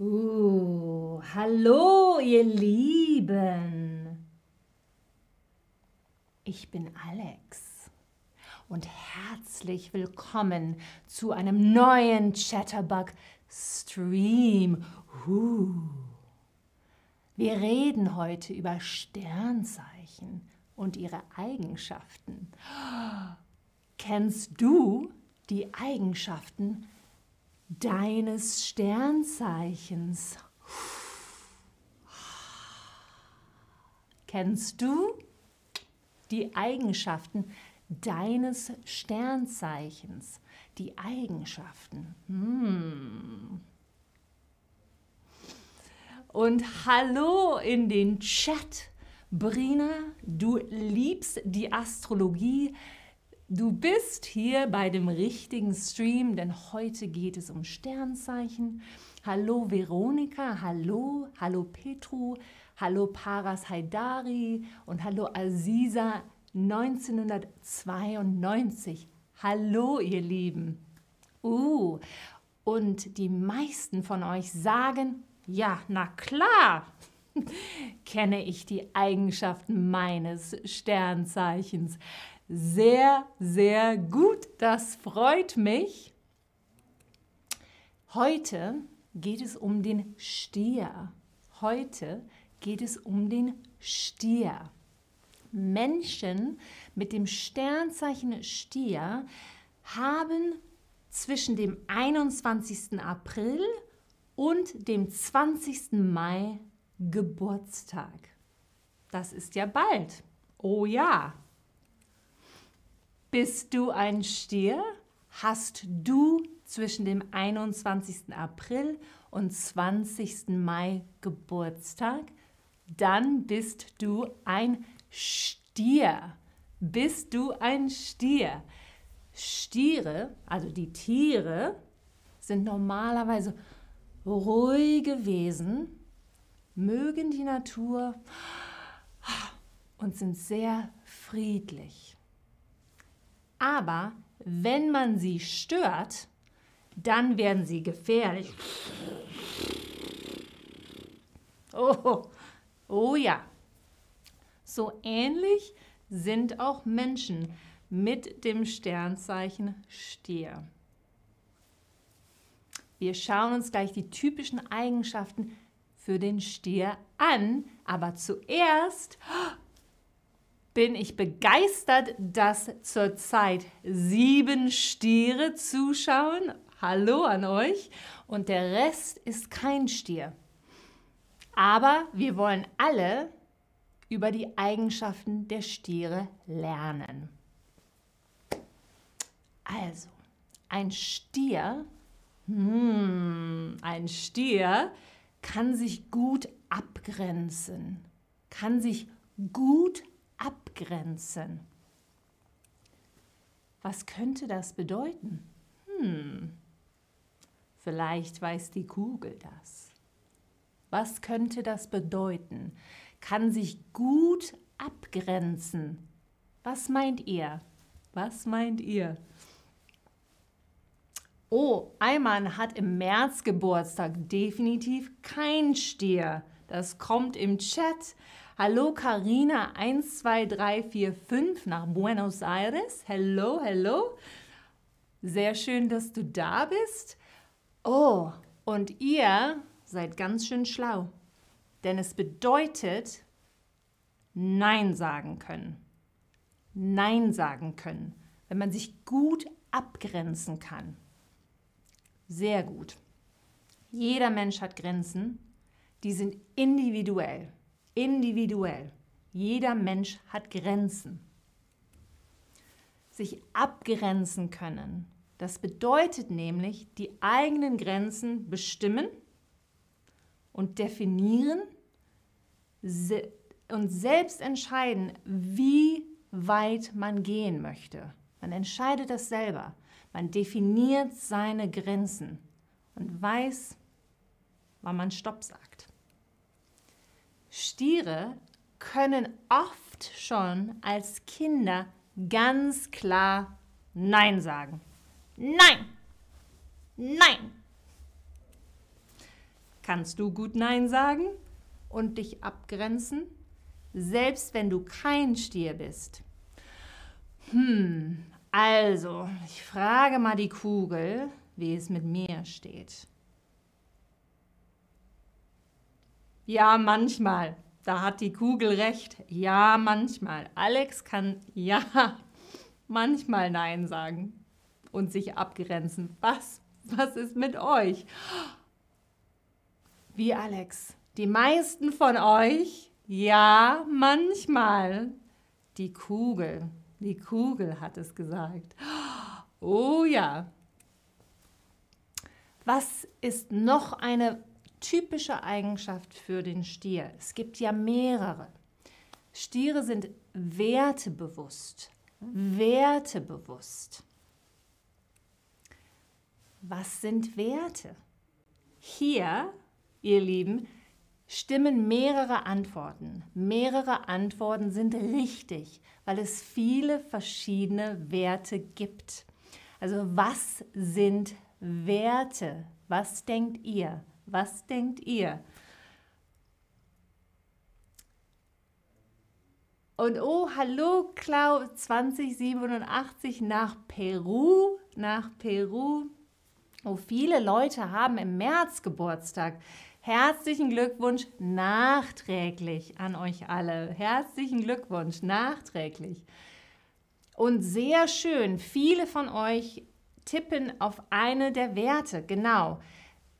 Uh, hallo, ihr Lieben. Ich bin Alex und herzlich willkommen zu einem neuen Chatterbug Stream. Uh. Wir reden heute über Sternzeichen und ihre Eigenschaften. Kennst du die Eigenschaften deines Sternzeichens? Kennst du die Eigenschaften deines Sternzeichens? Die Eigenschaften. Hm. Und hallo in den Chat. Brina, du liebst die Astrologie. Du bist hier bei dem richtigen Stream, denn heute geht es um Sternzeichen. Hallo Veronika, hallo, hallo Petru, hallo Paras Haidari und hallo Aziza 1992. Hallo ihr Lieben. Uh, und die meisten von euch sagen, ja, na klar, kenne ich die Eigenschaften meines Sternzeichens. Sehr, sehr gut, das freut mich. Heute geht es um den Stier. Heute geht es um den Stier. Menschen mit dem Sternzeichen Stier haben zwischen dem 21. April und dem 20. Mai Geburtstag. Das ist ja bald. Oh ja. Bist du ein Stier? Hast du zwischen dem 21. April und 20. Mai Geburtstag? Dann bist du ein Stier. Bist du ein Stier? Stiere, also die Tiere, sind normalerweise ruhige Wesen, mögen die Natur und sind sehr friedlich. Aber wenn man sie stört, dann werden sie gefährlich. Oh, oh ja. So ähnlich sind auch Menschen mit dem Sternzeichen Stier. Wir schauen uns gleich die typischen Eigenschaften für den Stier an, aber zuerst bin ich begeistert, dass zurzeit sieben Stiere zuschauen. Hallo an euch. Und der Rest ist kein Stier. Aber wir wollen alle über die Eigenschaften der Stiere lernen. Also, ein Stier hm, ein Stier kann sich gut abgrenzen, kann sich gut abgrenzen. Was könnte das bedeuten? Hm, vielleicht weiß die Kugel das. Was könnte das bedeuten? Kann sich gut abgrenzen. Was meint ihr? Was meint ihr? Oh, Eimann hat im März Geburtstag. Definitiv kein Stier. Das kommt im Chat. Hallo Karina 12345 nach Buenos Aires. Hello, hello. Sehr schön, dass du da bist. Oh, und ihr seid ganz schön schlau. Denn es bedeutet Nein sagen können. Nein sagen können, wenn man sich gut abgrenzen kann. Sehr gut. Jeder Mensch hat Grenzen, die sind individuell. Individuell. Jeder Mensch hat Grenzen. Sich abgrenzen können. Das bedeutet nämlich, die eigenen Grenzen bestimmen und definieren und selbst entscheiden, wie weit man gehen möchte. Man entscheidet das selber. Man definiert seine Grenzen und weiß, wann man Stopp sagt. Stiere können oft schon als Kinder ganz klar Nein sagen. Nein! Nein! Kannst du gut Nein sagen und dich abgrenzen? Selbst wenn du kein Stier bist. Hm, also, ich frage mal die Kugel, wie es mit mir steht. Ja, manchmal. Da hat die Kugel recht. Ja, manchmal. Alex kann ja manchmal Nein sagen und sich abgrenzen. Was? Was ist mit euch? Wie Alex? Die meisten von euch? Ja, manchmal. Die Kugel. Die Kugel hat es gesagt. Oh ja. Was ist noch eine typische Eigenschaft für den Stier? Es gibt ja mehrere. Stiere sind wertebewusst. Wertebewusst. Was sind Werte? Hier, ihr Lieben, stimmen mehrere Antworten. Mehrere Antworten sind richtig, weil es viele verschiedene Werte gibt. Also was sind Werte? Was denkt ihr? Was denkt ihr? Und oh, hallo Clau 2087 nach Peru, nach Peru. Oh, viele Leute haben im März Geburtstag. Herzlichen Glückwunsch nachträglich an euch alle. Herzlichen Glückwunsch nachträglich. Und sehr schön, viele von euch tippen auf eine der Werte. Genau.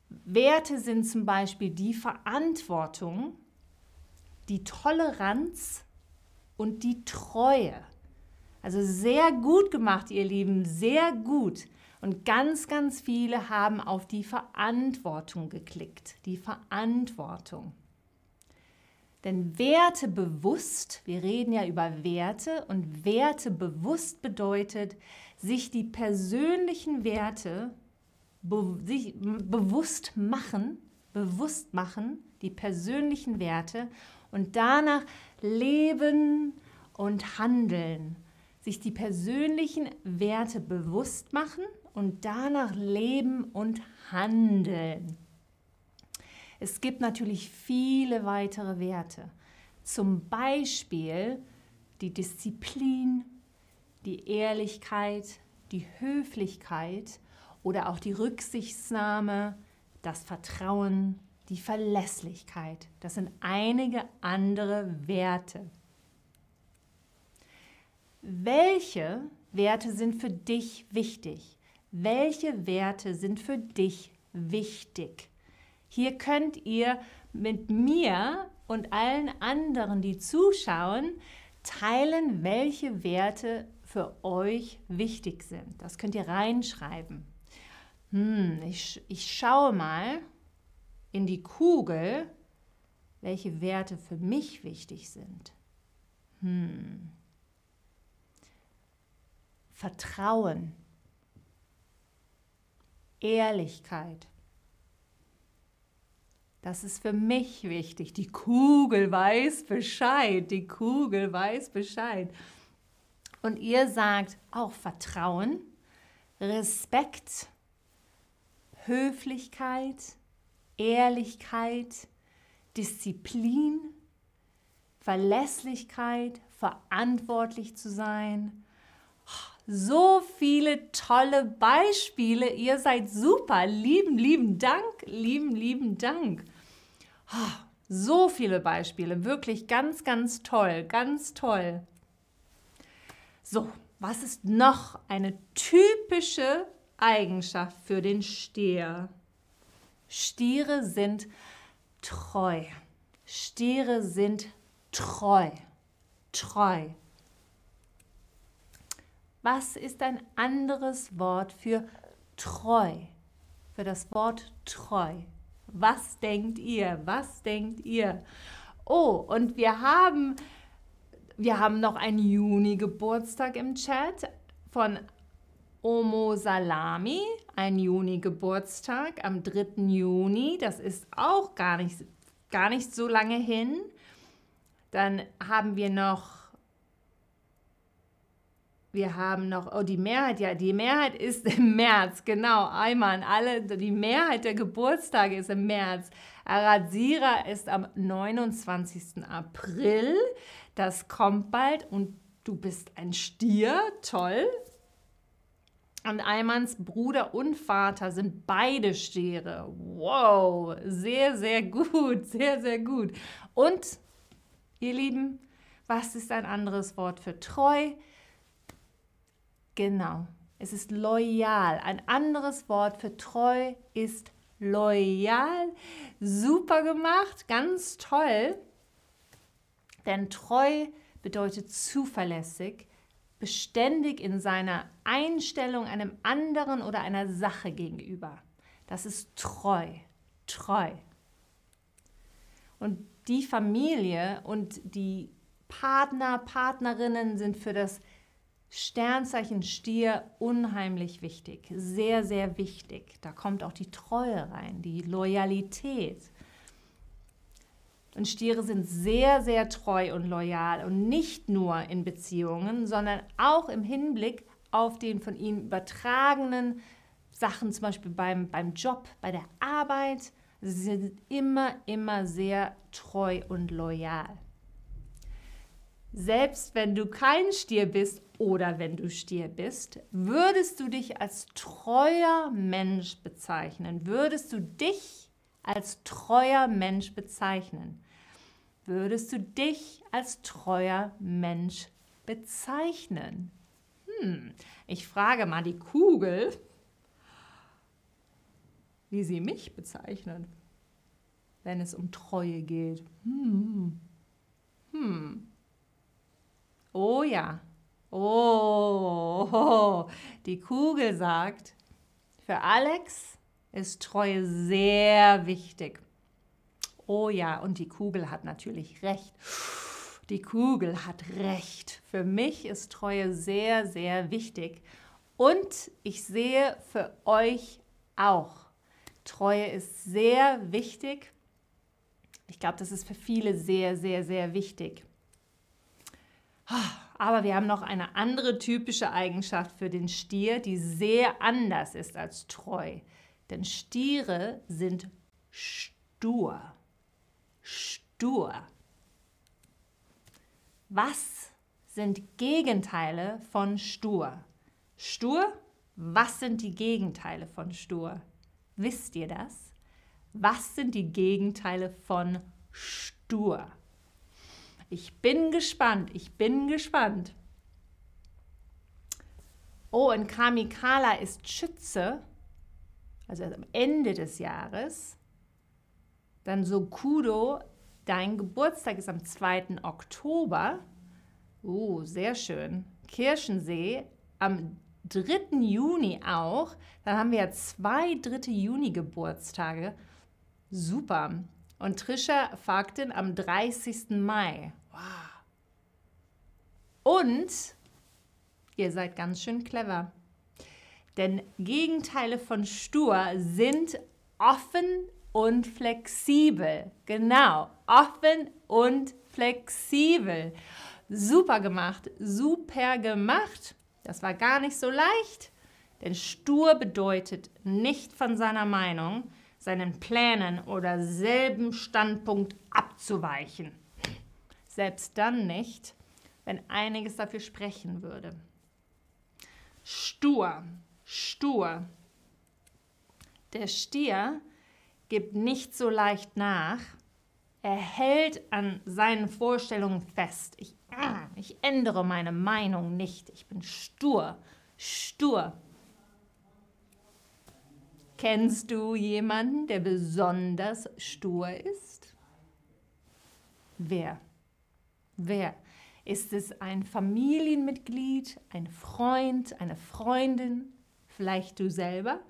Werte sind zum Beispiel die Verantwortung, die Toleranz und die Treue. Also sehr gut gemacht, ihr Lieben, sehr gut. Und ganz, ganz viele haben auf die Verantwortung geklickt. Die Verantwortung. Denn Werte bewusst, wir reden ja über Werte und Werte bewusst bedeutet, sich die persönlichen Werte be sich bewusst machen, bewusst machen, die persönlichen Werte und danach leben und handeln. Sich die persönlichen Werte bewusst machen und danach leben und handeln. Es gibt natürlich viele weitere Werte. Zum Beispiel die Disziplin, die Ehrlichkeit, die Höflichkeit oder auch die Rücksichtsnahme, das Vertrauen, die Verlässlichkeit. Das sind einige andere Werte. Welche Werte sind für dich wichtig? welche Werte sind für dich wichtig. Hier könnt ihr mit mir und allen anderen, die zuschauen, teilen, welche Werte für euch wichtig sind. Das könnt ihr reinschreiben. Hm, ich, ich schaue mal in die Kugel, welche Werte für mich wichtig sind. Hm. Vertrauen Ehrlichkeit. Das ist für mich wichtig. Die Kugel weiß Bescheid. Die Kugel weiß Bescheid. Und ihr sagt auch Vertrauen, Respekt, Höflichkeit, Ehrlichkeit, Disziplin, Verlässlichkeit, verantwortlich zu sein, so viele tolle Beispiele. Ihr seid super. Lieben, lieben Dank, lieben, lieben Dank. So viele Beispiele. Wirklich ganz, ganz toll. Ganz toll. So, was ist noch eine typische Eigenschaft für den Stier? Stiere sind treu. Stiere sind treu. Treu. Was ist ein anderes Wort für treu? Für das Wort treu. Was denkt ihr? Was denkt ihr? Oh, und wir haben, wir haben noch einen Juni-Geburtstag im Chat von Omo Salami, ein Juni-Geburtstag am 3. Juni. Das ist auch gar nicht, gar nicht so lange hin. Dann haben wir noch wir haben noch, oh, die Mehrheit, ja, die Mehrheit ist im März, genau, einmal alle, die Mehrheit der Geburtstage ist im März. Aradzira ist am 29. April, das kommt bald und du bist ein Stier, toll. Und Eimans Bruder und Vater sind beide Stiere. Wow, sehr, sehr gut, sehr, sehr gut. Und, ihr Lieben, was ist ein anderes Wort für treu? Genau, es ist loyal. Ein anderes Wort für treu ist loyal. Super gemacht, ganz toll. Denn treu bedeutet zuverlässig, beständig in seiner Einstellung einem anderen oder einer Sache gegenüber. Das ist treu, treu. Und die Familie und die Partner, Partnerinnen sind für das Sternzeichen Stier unheimlich wichtig, sehr, sehr wichtig. Da kommt auch die Treue rein, die Loyalität. Und Stiere sind sehr, sehr treu und loyal und nicht nur in Beziehungen, sondern auch im Hinblick auf den von ihnen übertragenen Sachen, zum Beispiel beim, beim Job, bei der Arbeit. Sie sind immer, immer sehr treu und loyal. Selbst wenn du kein Stier bist oder wenn du Stier bist, würdest du dich als treuer Mensch bezeichnen? Würdest du dich als treuer Mensch bezeichnen? Würdest du dich als treuer Mensch bezeichnen? Hm, ich frage mal die Kugel, wie sie mich bezeichnet, wenn es um Treue geht. Hm. Hm. Oh ja. Oh, die Kugel sagt, für Alex ist Treue sehr wichtig. Oh ja, und die Kugel hat natürlich recht. Die Kugel hat recht. Für mich ist Treue sehr, sehr wichtig. Und ich sehe für euch auch. Treue ist sehr wichtig. Ich glaube, das ist für viele sehr, sehr, sehr wichtig. Aber wir haben noch eine andere typische Eigenschaft für den Stier, die sehr anders ist als treu. Denn Stiere sind stur. Stur. Was sind Gegenteile von stur? Stur? Was sind die Gegenteile von stur? Wisst ihr das? Was sind die Gegenteile von stur? Ich bin gespannt, ich bin gespannt. Oh, und Kamikala ist Schütze, also am Ende des Jahres. Dann Sokudo, dein Geburtstag ist am 2. Oktober. Oh, sehr schön. Kirchensee am 3. Juni auch. Dann haben wir ja zwei 3. Juni Geburtstage. Super. Und Trisha Fakten am 30. Mai. Und ihr seid ganz schön clever. Denn Gegenteile von stur sind offen und flexibel. Genau, offen und flexibel. Super gemacht, super gemacht. Das war gar nicht so leicht, denn stur bedeutet nicht von seiner Meinung, seinen Plänen oder selben Standpunkt abzuweichen. Selbst dann nicht, wenn einiges dafür sprechen würde. Stur, stur. Der Stier gibt nicht so leicht nach. Er hält an seinen Vorstellungen fest. Ich, ich ändere meine Meinung nicht. Ich bin stur, stur. Kennst du jemanden, der besonders stur ist? Wer? Wer? Ist es ein Familienmitglied, ein Freund, eine Freundin, vielleicht du selber?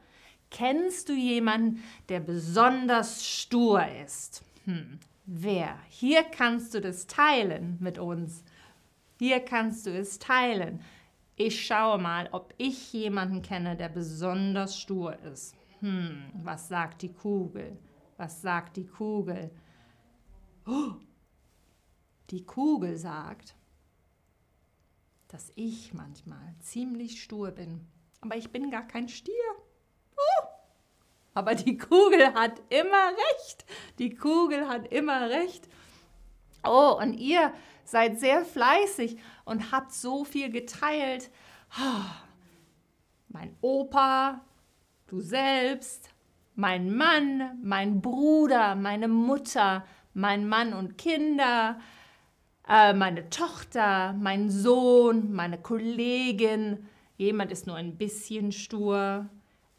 Kennst du jemanden, der besonders stur ist? Hm, wer? Hier kannst du das teilen mit uns. Hier kannst du es teilen. Ich schaue mal, ob ich jemanden kenne, der besonders stur ist. Hm, was sagt die Kugel? Was sagt die Kugel? Oh, die Kugel sagt, dass ich manchmal ziemlich stur bin. Aber ich bin gar kein Stier. Uh! Aber die Kugel hat immer recht. Die Kugel hat immer recht. Oh, und ihr seid sehr fleißig und habt so viel geteilt. Oh, mein Opa, du selbst, mein Mann, mein Bruder, meine Mutter, mein Mann und Kinder, äh, meine Tochter, mein Sohn, meine Kollegin. Jemand ist nur ein bisschen stur.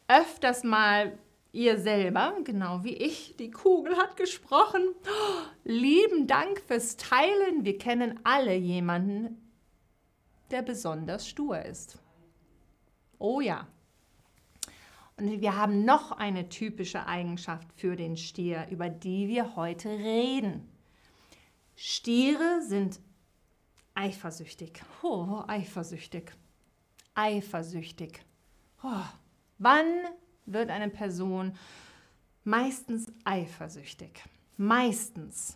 Öfters mal ihr selber, genau wie ich. Die Kugel hat gesprochen. Oh, lieben Dank fürs Teilen. Wir kennen alle jemanden, der besonders stur ist. Oh ja. Und wir haben noch eine typische Eigenschaft für den Stier, über die wir heute reden. Stiere sind eifersüchtig. Oh, eifersüchtig. Eifersüchtig. Oh, wann wird eine Person meistens eifersüchtig? Meistens.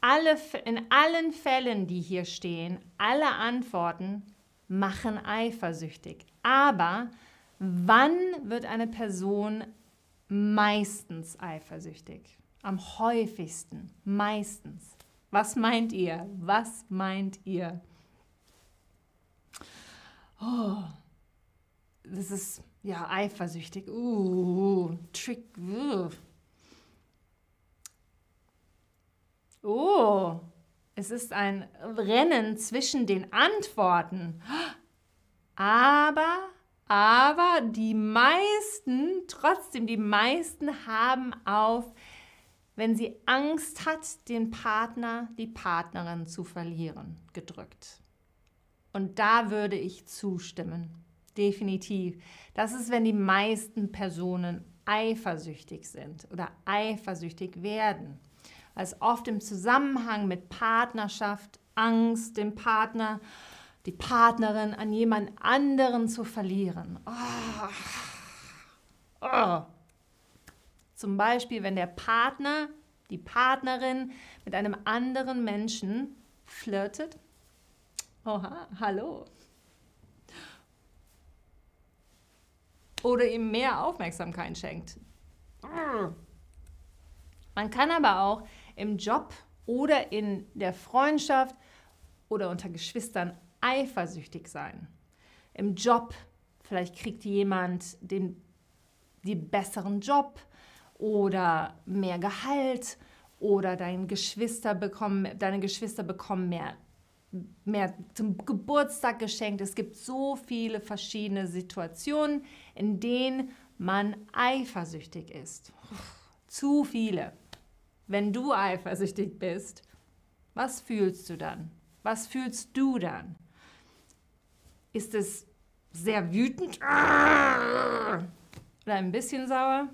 Alle, in allen Fällen, die hier stehen, alle Antworten machen eifersüchtig. Aber wann wird eine Person meistens eifersüchtig? Am häufigsten, meistens. Was meint ihr? Was meint ihr? Oh, das ist ja eifersüchtig. Uh, Trick. Uh. Oh, es ist ein Rennen zwischen den Antworten. Aber, aber die meisten, trotzdem die meisten haben auf wenn sie Angst hat, den Partner, die Partnerin zu verlieren, gedrückt. Und da würde ich zustimmen. Definitiv. Das ist, wenn die meisten Personen eifersüchtig sind oder eifersüchtig werden. Weil es oft im Zusammenhang mit Partnerschaft, Angst, den Partner, die Partnerin an jemand anderen zu verlieren. Oh. Oh. Zum Beispiel, wenn der Partner, die Partnerin mit einem anderen Menschen flirtet. Oha, hallo. Oder ihm mehr Aufmerksamkeit schenkt. Man kann aber auch im Job oder in der Freundschaft oder unter Geschwistern eifersüchtig sein. Im Job, vielleicht kriegt jemand den, den besseren Job oder mehr Gehalt oder dein Geschwister bekommen, deine Geschwister bekommen mehr, mehr zum Geburtstag geschenkt. Es gibt so viele verschiedene Situationen, in denen man eifersüchtig ist. Zu viele. Wenn du eifersüchtig bist, was fühlst du dann? Was fühlst du dann? Ist es sehr wütend oder ein bisschen sauer?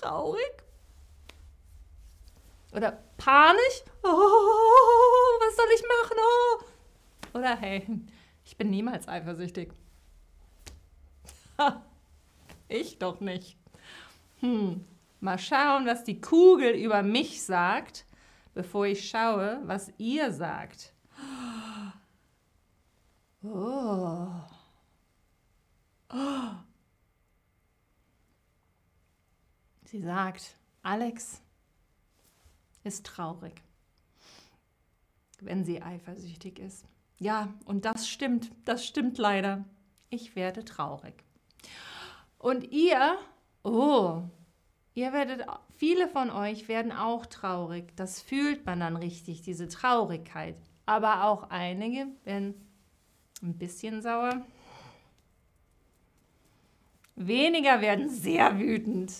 traurig oder panisch. Oh, was soll ich machen? Oh. Oder hey, ich bin niemals eifersüchtig. ich doch nicht. Hm, mal schauen, was die Kugel über mich sagt, bevor ich schaue, was ihr sagt. Oh. Oh. Sie sagt, Alex ist traurig, wenn sie eifersüchtig ist. Ja, und das stimmt, das stimmt leider. Ich werde traurig. Und ihr, oh, ihr werdet, viele von euch werden auch traurig. Das fühlt man dann richtig, diese Traurigkeit. Aber auch einige werden ein bisschen sauer. Weniger werden sehr wütend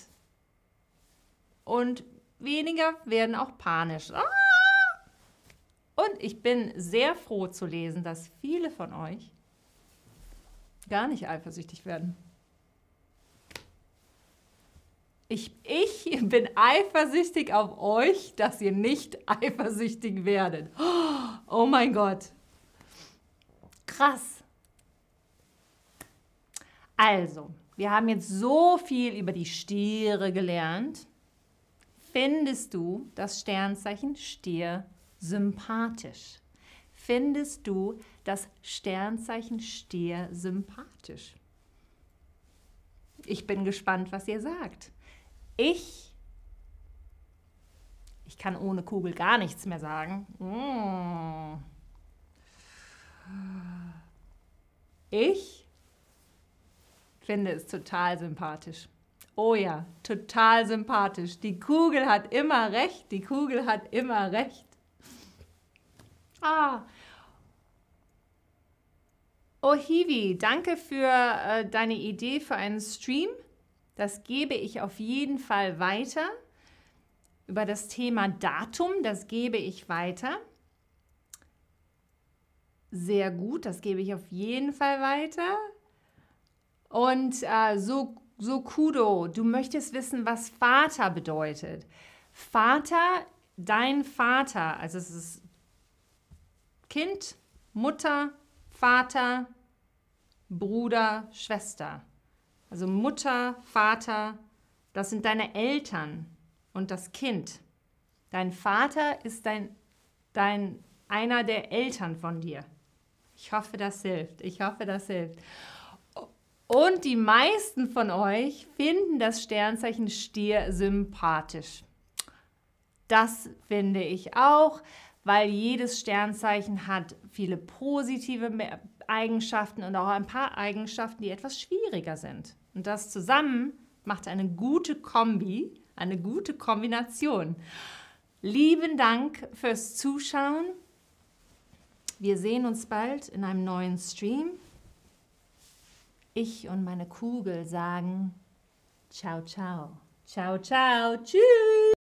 und weniger werden auch panisch. Ah! Und ich bin sehr froh zu lesen, dass viele von euch gar nicht eifersüchtig werden. Ich, ich bin eifersüchtig auf euch, dass ihr nicht eifersüchtig werdet. Oh mein Gott. Krass. Also, wir haben jetzt so viel über die Stiere gelernt findest du das Sternzeichen Stier sympathisch? Findest du das Sternzeichen Stier sympathisch? Ich bin gespannt, was ihr sagt. Ich, ich kann ohne Kugel gar nichts mehr sagen. Mm. Ich finde es total sympathisch. Oh ja, total sympathisch. Die Kugel hat immer recht, die Kugel hat immer recht. Ah. Oh Hiwi, danke für äh, deine Idee für einen Stream. Das gebe ich auf jeden Fall weiter. Über das Thema Datum, das gebe ich weiter. Sehr gut, das gebe ich auf jeden Fall weiter. Und äh, so, so Kudo, du möchtest wissen, was Vater bedeutet. Vater, dein Vater, also es ist Kind, Mutter, Vater, Bruder, Schwester. Also Mutter, Vater, das sind deine Eltern und das Kind. Dein Vater ist dein, dein, einer der Eltern von dir. Ich hoffe, das hilft. Ich hoffe, das hilft. Und die meisten von euch finden das Sternzeichen Stier sympathisch. Das finde ich auch, weil jedes Sternzeichen hat viele positive Eigenschaften und auch ein paar Eigenschaften, die etwas schwieriger sind. Und das zusammen macht eine gute Kombi, eine gute Kombination. Lieben Dank fürs Zuschauen. Wir sehen uns bald in einem neuen Stream. Ich und meine Kugel sagen Ciao, ciao. Ciao, ciao. Tschüss.